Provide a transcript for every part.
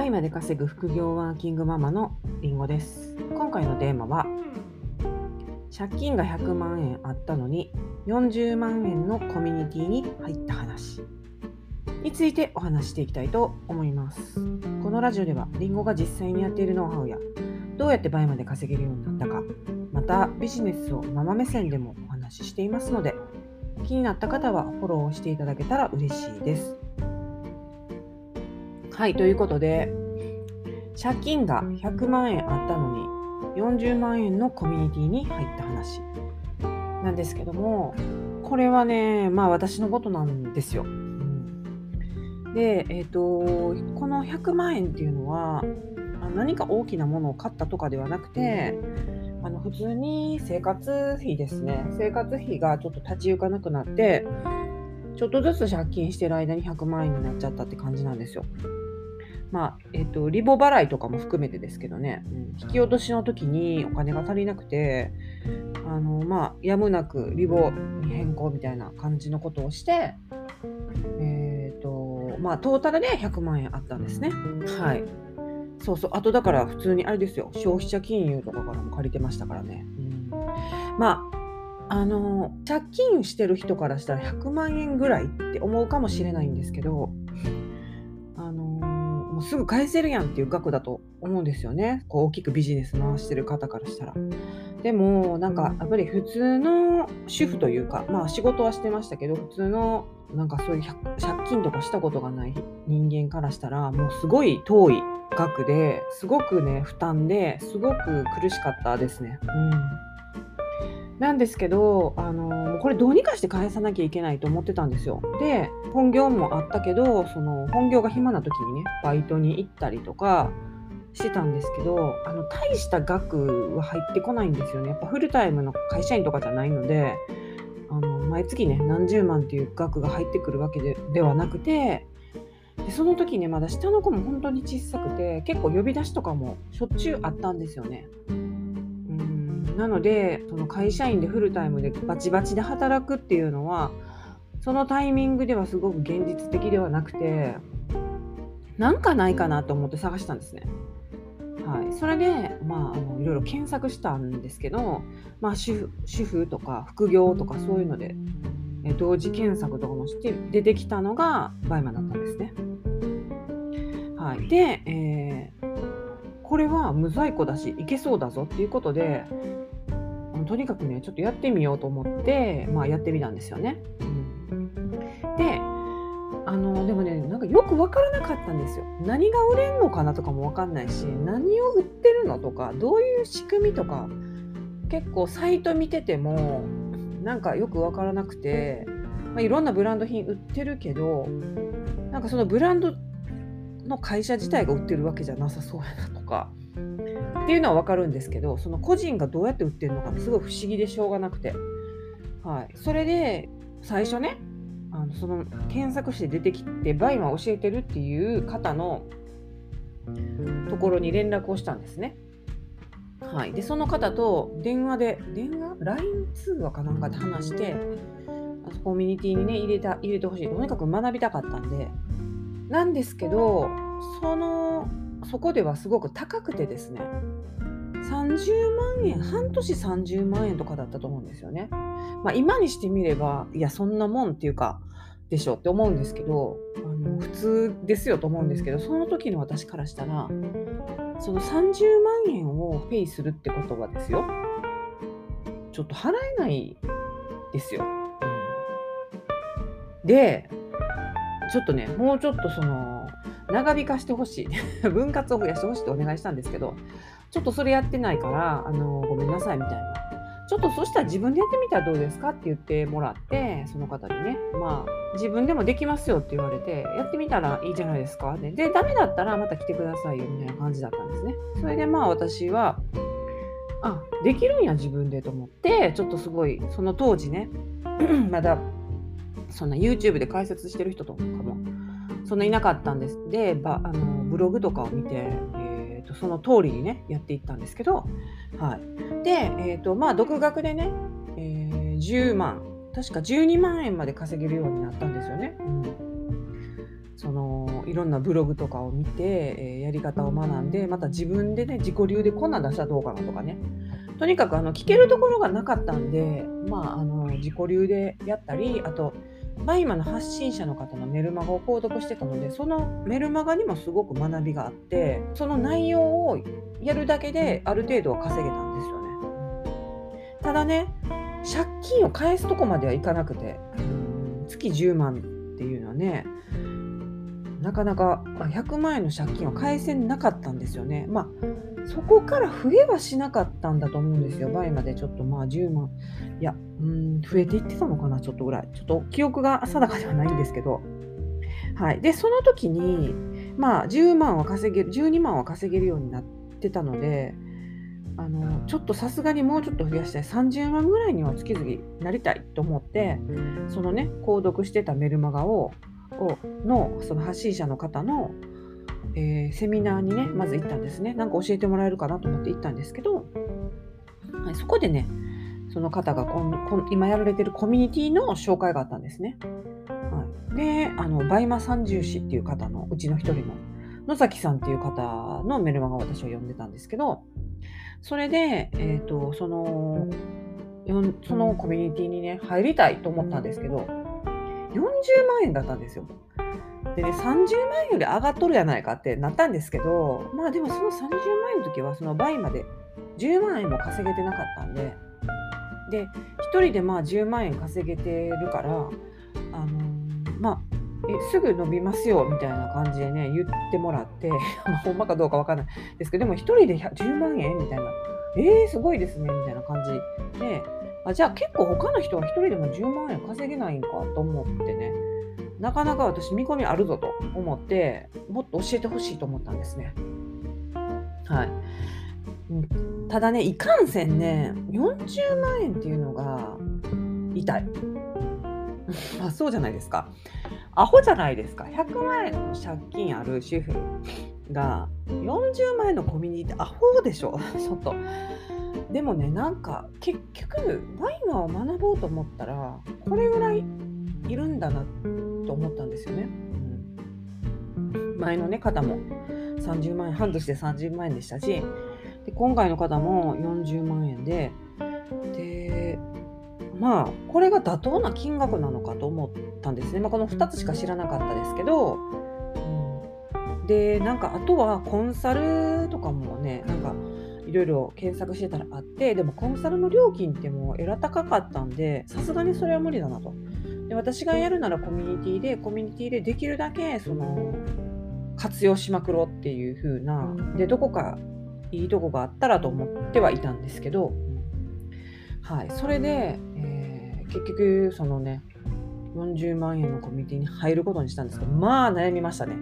倍まで稼ぐ副業ワーキングママのりんごです。今回のテーマは借金が100万円あったのに40万円のコミュニティに入った話についてお話していきたいと思います。このラジオではりんごが実際にやっているノウハウやどうやって倍まで稼げるようになったかまたビジネスをママ目線でもお話ししていますので気になった方はフォローしていただけたら嬉しいです。はい、ということで、借金が100万円あったのに、40万円のコミュニティに入った話なんですけども、これはね、まあ私のことなんですよ。で、えっ、ー、と、この100万円っていうのは、何か大きなものを買ったとかではなくて、あの普通に生活費ですね。生活費がちょっと立ち行かなくなって、ちょっとずつ借金してる間に100万円になっちゃったって感じなんですよ。まあ、えっ、と、リボ払いとかも含めてですけどね、うん、引き落としの時にお金が足りなくて、あの、まあ、やむなくリボに変更みたいな感じのことをして、えっ、と、まあ、トータルで100万円あったんですね。はい。そうそう。あとだから普通にあれですよ。消費者金融とかからも借りてましたからね。うん、まあ、あの、借金してる人からしたら100万円ぐらいって思うかもしれないんですけど、あのもうすぐ返せるやんっていう額だと思うんですよね。こう大きくビジネス回してる方からしたら。でもなんかやっぱり普通の主婦というかまあ仕事はしてましたけど普通のなんかそういう借金とかしたことがない人間からしたらもうすごい遠い額ですごくね負担ですごく苦しかったですね。うんなんですけど、あのこれどうにかして返さなきゃいけないと思ってたんですよ。で、本業もあったけど、その本業が暇な時にね、バイトに行ったりとかしてたんですけど、あの大した額は入ってこないんですよね。やっぱフルタイムの会社員とかじゃないので、あの毎月ね、何十万っていう額が入ってくるわけでではなくて、でその時ね、まだ下の子も本当に小さくて、結構呼び出しとかもしょっちゅうあったんですよね。なのでその会社員でフルタイムでバチバチで働くっていうのはそのタイミングではすごく現実的ではなくてなんかないかなと思って探したんですね。はい、それで、まあ、あのいろいろ検索したんですけど、まあ、主婦とか副業とかそういうのでえ同時検索とかもして出てきたのがバイマンだったんですね。はい、で、えー、これは無在庫だしいけそうだぞっていうことでとにかくねちょっとやってみようと思って、まあ、やってみたんですよね。うん、であのでもねなんかよく分からなかったんですよ。何が売れんのかなとかも分かんないし何を売ってるのとかどういう仕組みとか結構サイト見ててもなんかよく分からなくて、まあ、いろんなブランド品売ってるけどなんかそのブランドの会社自体が売ってるわけじゃなさそうやなとかっていうのは分かるんですけどその個人がどうやって売ってるのかすごい不思議でしょうがなくて、はい、それで最初ねあのその検索して出てきてバイマ教えてるっていう方のところに連絡をしたんですね。はい、でその方と電話で電話 ?LINE 通話かなんかで話してコミュニティにね入れた入れてほしい。とにかく学びたかったんで。なんですけどそのそこではすごく高くてですね30万円半年30万円とかだったと思うんですよね。まあ、今にしてみればいやそんなもんっていうかでしょって思うんですけどあの普通ですよと思うんですけどその時の私からしたらその30万円をペイするってことはですよちょっと払えないですよ。でちょっとねもうちょっとその長引かしてほしい。分割を増やしてほしいってお願いしたんですけどちょっとそれやってないからあのごめんなさいみたいな。ちょっとそしたら自分でやってみたらどうですかって言ってもらってその方にね。まあ自分でもできますよって言われてやってみたらいいじゃないですか。ででダメだったらまた来てくださいよみたいな感じだったんですね。それでまあ私はあできるんや自分でと思ってちょっとすごいその当時ね まだそんな YouTube で解説してる人とかもそんないなかったんです。で、ばあのブログとかを見て、えーと、その通りにね、やっていったんですけど、はい。で、えーと、まあ、独学でね、えー、10万、確か12万円まで稼げるようになったんですよね。うんそのいろんなブログとかを見て、えー、やり方を学んでまた自分でね自己流でこんなん出したらどうかなとかねとにかくあの聞けるところがなかったんで、まあ、あの自己流でやったりあとバイマの発信者の方のメルマガを購読してたのでそのメルマガにもすごく学びがあってその内容をやるだけである程度は稼げたんですよね。ただね借金を返すとこまではいかなくて月10万っていうのはねなかなか100万円の借金を返せなかったんですよね。まあそこから増えはしなかったんだと思うんですよ。倍までちょっとまあ10万。いや、うん、増えていってたのかな、ちょっとぐらい。ちょっと記憶が定かではないんですけど。はい。で、その時に、まあ10万は稼げる、12万は稼げるようになってたので、あのちょっとさすがにもうちょっと増やしたい30万ぐらいには月々なりたいと思ってそのね購読してたメルマガををのその発信者の方の、えー、セミナーにねまず行ったんですねなんか教えてもらえるかなと思って行ったんですけど、はい、そこでねその方がこんこん今やられてるコミュニティの紹介があったんですね。はい、であのバイマ三銃士っていう方のうちの一人の野崎さんっていう方のメルマガを私は読んでたんですけどそれで、えーと、そのそのコミュニティにね入りたいと思ったんですけど40万円だったんですよ。でね、30万円より上がっとるやないかってなったんですけど、まあでもその30万円の時はその倍まで10万円も稼げてなかったんで、で、1人でまあ10万円稼げてるから、あの、まあ、えすぐ伸びますよみたいな感じでね、言ってもらって まあ、ほんまかどうかわかんないですけど、でも1人で10万円みたいな、えー、すごいですねみたいな感じで、あじゃあ結構他の人は1人でも10万円稼げないんかと思ってねなかなか私見込みあるぞと思ってもっと教えてほしいと思ったんですね。はい、ただねいかんせんね40万円っていうのが痛い。あそうじゃないですか。アホじゃないですか。100万円の借金ある主婦が40万円のコミュニティってアホでしょ ちょっと。でもねなんか結局ワイマーを学ぼうと思ったらこれぐらいいるんだなと思ったんですよね。うん、前の、ね、方も。30万円半年で30万円でしたしで今回の方も40万円ででまあこれが妥当な金額なのかと思ったんですね、まあ、この2つしか知らなかったですけど、うん、でなんかあとはコンサルとかもねなんかいろいろ検索してたらあってでもコンサルの料金ってもうえら高かったんでさすがにそれは無理だなとで私がやるならコミュニティでコミュニティでできるだけその活用しまくろうっていう風なでどこかいいとこがあったらと思ってはいたんですけど、はい、それで、えー、結局そのね40万円のコミュニティに入ることにしたんですけどまあ悩みましたね。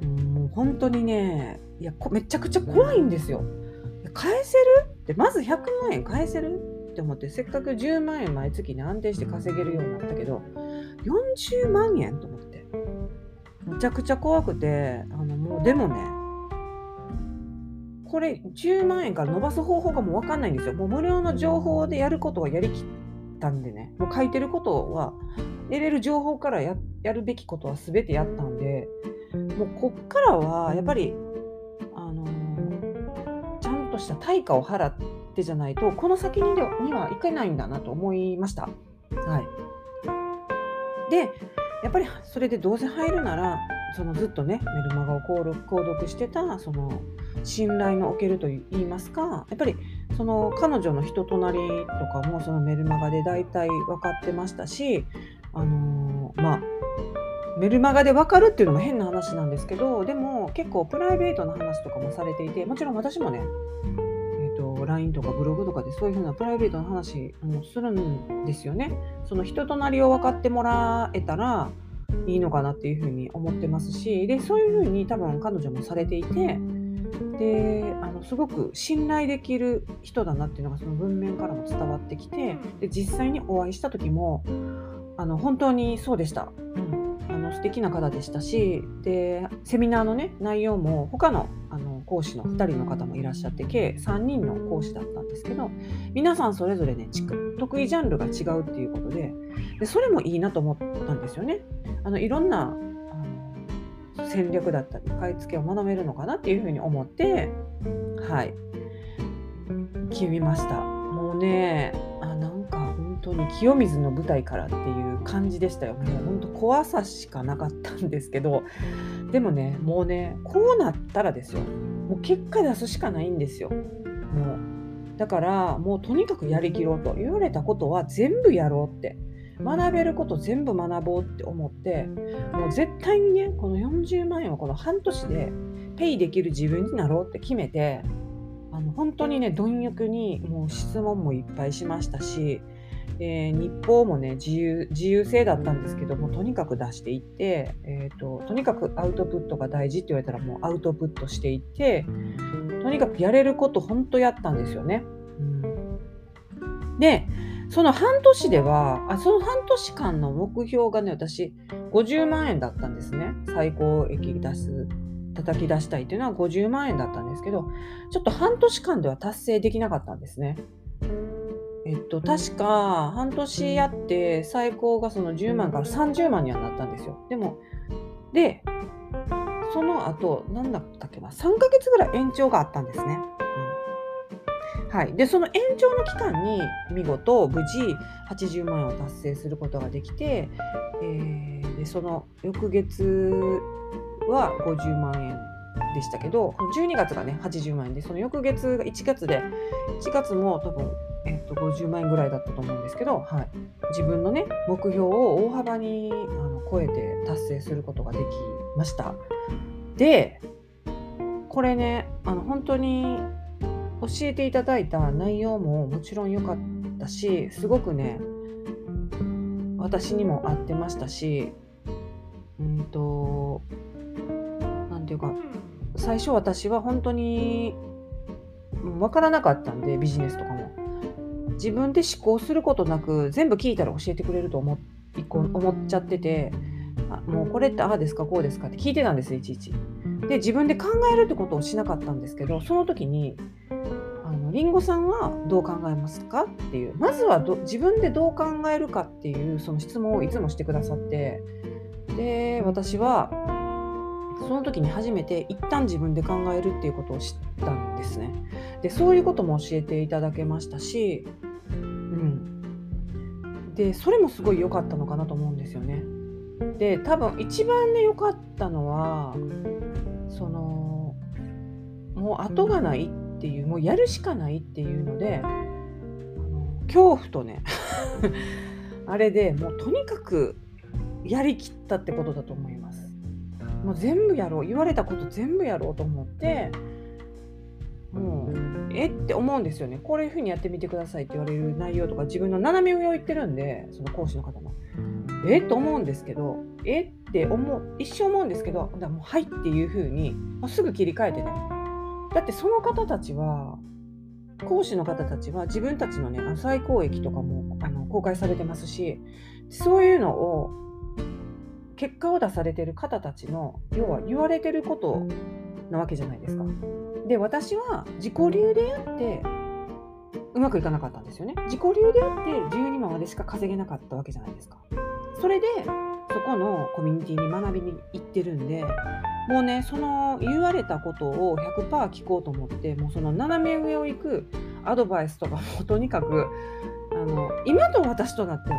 うん、本当にねいやめちゃくちゃ怖いんですよ。返せる？ってまず100万円返せる？って思ってせっかく10万円毎月に安定して稼げるようになったけど40万円と思って。めちゃくちゃ怖くてあのもうでもねこれ10万円から伸ばす方法がもう分かんないんですよ。もう無料の情報でやることはやりきったんでね。もう書いてることは得れる情報からやるべきことは全てやったんでもうこっからはやっぱりとした対価を払ってじゃないとこの先ににはいけないんだなと思いました。はい、でやっぱりそれでどうせ入るならそのずっとねメルマガを購読してたその信頼のおけるといいますかやっぱりその彼女の人となりとかもそのメルマガで大体分かってましたしあのー、メルマガで分かるっていうのも変な話なんですけどでも結構プライベートな話とかもされていてもちろん私もね、えーと、LINE とかブログとかでそういうふうなプライベートな話もするんですよね。その人となりを分かってもらえたらいいのかなっていうふうに思ってますしでそういうふうに多分彼女もされていてであのすごく信頼できる人だなっていうのがその文面からも伝わってきてで実際にお会いした時もあの本当にそうでした。うんの素敵な方でしたしでセミナーのね内容も他のあの講師の2人の方もいらっしゃって計3人の講師だったんですけど皆さんそれぞれね得意ジャンルが違うっていうことででそれもいいなと思ったんですよね。あのいろんなあの戦略だったり買い付けを学べるのかなっていうふうに思ってはい決めましたもうね当に清水の舞台からっていう感じでしたよ。もう本当怖さしかなかったんですけどでもねもうねこうなったらですよ。もう結果出すしかないんですよ。もうだからもうとにかくやりきろうと。言われたことは全部やろうって。学べること全部学ぼうって思ってもう絶対にねこの40万円をこの半年でペイできる自分になろうって決めてあの本当にね貪欲にもう質問もいっぱいしましたし、えー、日報もね自由自由性だったんですけどもとにかく出していって、えーと、とにかくアウトプットが大事って言われたらもうアウトプットしていってとにかくやれること本当やったんですよね。うん、でその半年ではあその半年間の目標がね私50万円だったんですね最高益出す叩き出したいっていうのは50万円だったんですけどちょっと半年間では達成できなかったんですね。えっと、確か半年やって最高がその10万から30万にはなったんですよ。でも、で、その後、なんだったっけな、3ヶ月ぐらい延長があったんですね。うん、はい。で、その延長の期間に見事、無事80万円を達成することができて、えー、でその翌月は50万円でしたけど、12月がね、80万円で、その翌月が1月で、1月も多分、えっと、50万円ぐらいだったと思うんですけど、はい、自分のね、目標を大幅にあの超えて達成することができました。でこれねあの本当に教えていただいた内容ももちろん良かったしすごくね私にも合ってましたしうんと何て言うか最初私は本当に分からなかったんでビジネスとかも自分で思考することなく全部聞いたら教えてくれると思思っちゃっててあもうこれってああですかこうですかって聞いてたんですいちいち。で自分で考えるってことをしなかったんですけどその時にあのリンゴさんはどう考えますかっていうまずはど自分でどう考えるかっていうその質問をいつもしてくださってで私はその時に初めて一旦自分で考えるっていうことを知ったんですね。でそういうことも教えていただけましたし、うん、でそれもすごい良かったのかなと思うんですよね。で多分一番ね良かったのはそのもう後がないっていうもうやるしかないっていうので恐怖とね あれでもうとにかくやりきったってことだと思います。もう全部やろう言われたこと全部やろうと思ってもうえって思うんですよね。こういうふうにやってみてくださいって言われる内容とか自分の斜め上を言ってるんでその講師の方も。えっと思うんですけどえって思う一生思うんですけどだもうはいっていうふうにすぐ切り替えてね。だってその方たちは講師の方たちは自分たちのね最高益とかもあの公開されてますしそういうのを結果を出されてる方たちの要は言われてることなわけじゃないですか。で私は自己流でやってうまくいかなかったんですよね。自己流でやって12万までしか稼げなかったわけじゃないですか。それでそこのコミュニティに学びに行ってるんでもうねその言われたことを100%聞こうと思ってもうその斜め上を行くアドバイスとかも とにかくあの今と私となっては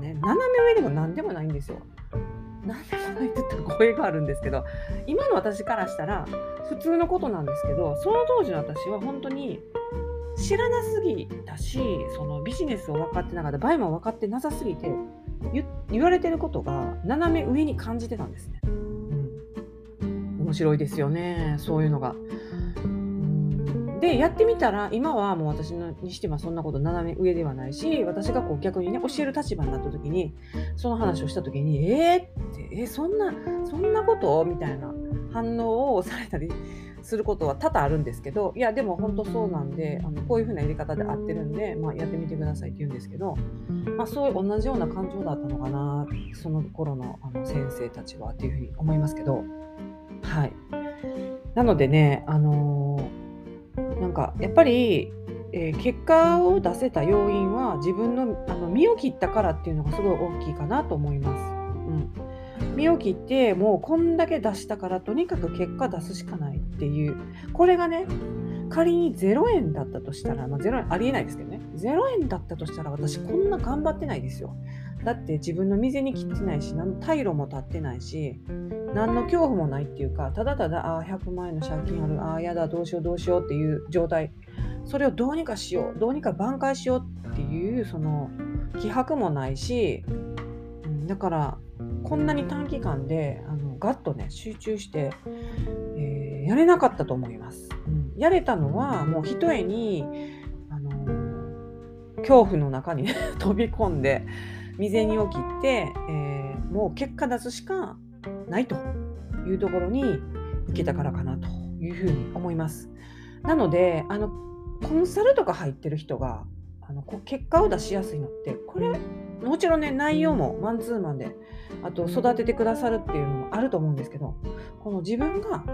ね斜め上でも何でもないんですよ。何でもないって言ったら声があるんですけど今の私からしたら普通のことなんですけどその当時の私は本当に知らなすぎたしそのビジネスを分かってなかった場合も分かってなさすぎて言われてることが斜め上に感じてたんですね。うん、面白いですよねそういうのが。でやってみたら今はもう私にしてはそんなこと斜め上ではないし私がこう逆にね教える立場になった時にその話をした時に「えー、ってえそんなそんなこと?」みたいな反応をされたりすることは多々あるんですけどいやでも本当そうなんであのこういう風なやり方で合ってるんで、まあ、やってみてくださいって言うんですけど、まあ、そういう同じような感情だったのかなその頃のあの先生たちはっていうふうに思いますけどはいなのでねあのー、なんかやっぱりえー、結果を出せた要因は自分のあの身を切ったからっていうのがすごい大きいかなと思います。うん。身を切ってもうこんだけ出したからとにかく結果出すしかないっていう。これがね仮に0円だったとしたら、まあ、0円ありえないですけどね。0円だったとしたら私こんな頑張ってないですよ。だって自分の水に切ってないし何の退路も立ってないし何の恐怖もないっていうかただただああ100万円の借金あるああやだどうしようどうしようっていう状態それをどうにかしようどうにか挽回しようっていうその気迫もないし、うん、だからこんなに短期間であのガッとね集中して、えー、やれなかったと思います。うん、やれたのはもうひとえにあの恐怖の中に、飛び込んで未然を切って、えー、もう結果出すしかないというところに行けたからかなというふうに思います。なのであのコンサルとか入ってる人があの結果を出しやすいのってこれもちろんね内容もマンツーマンであと育ててくださるっていうのもあると思うんですけどこの自分が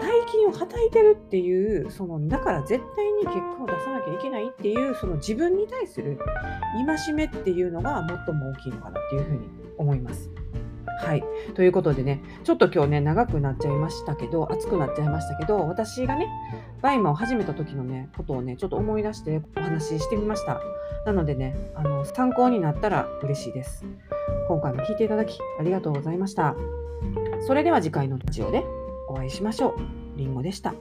大金をはたいてるっていうそのだから絶対に結果を出さなきゃいけないっていうその自分に対する戒めっていうのが最も大きいのかなっていうふうに思います。はい。ということでね、ちょっと今日ね、長くなっちゃいましたけど、熱くなっちゃいましたけど、私がね、バイマを始めた時のね、ことをね、ちょっと思い出してお話ししてみました。なのでね、あの参考になったら嬉しいです。今回も聞いていただきありがとうございました。それでは次回のラジオでお会いしましょう。りんごでした。